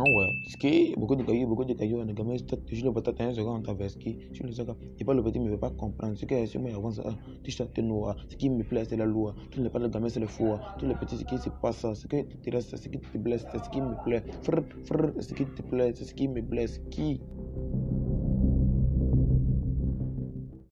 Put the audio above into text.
Ah ouais, ski, beaucoup de cailloux, beaucoup de cailloux, on a gamé, je le bâtard, un second, on vers ski, je le sais et pas le petit ne veut pas comprendre, ce que c'est moi avant ça, ah, tu chantes noir, ce qui me plaît c'est la loi, tu ne pas le gamin c'est le fou, tout le petit ce qui se passe, ce qui te reste, ce qui te blesse, c'est ce qui me plaît, ce qui te plaît, c'est ce qui me blesse, qui?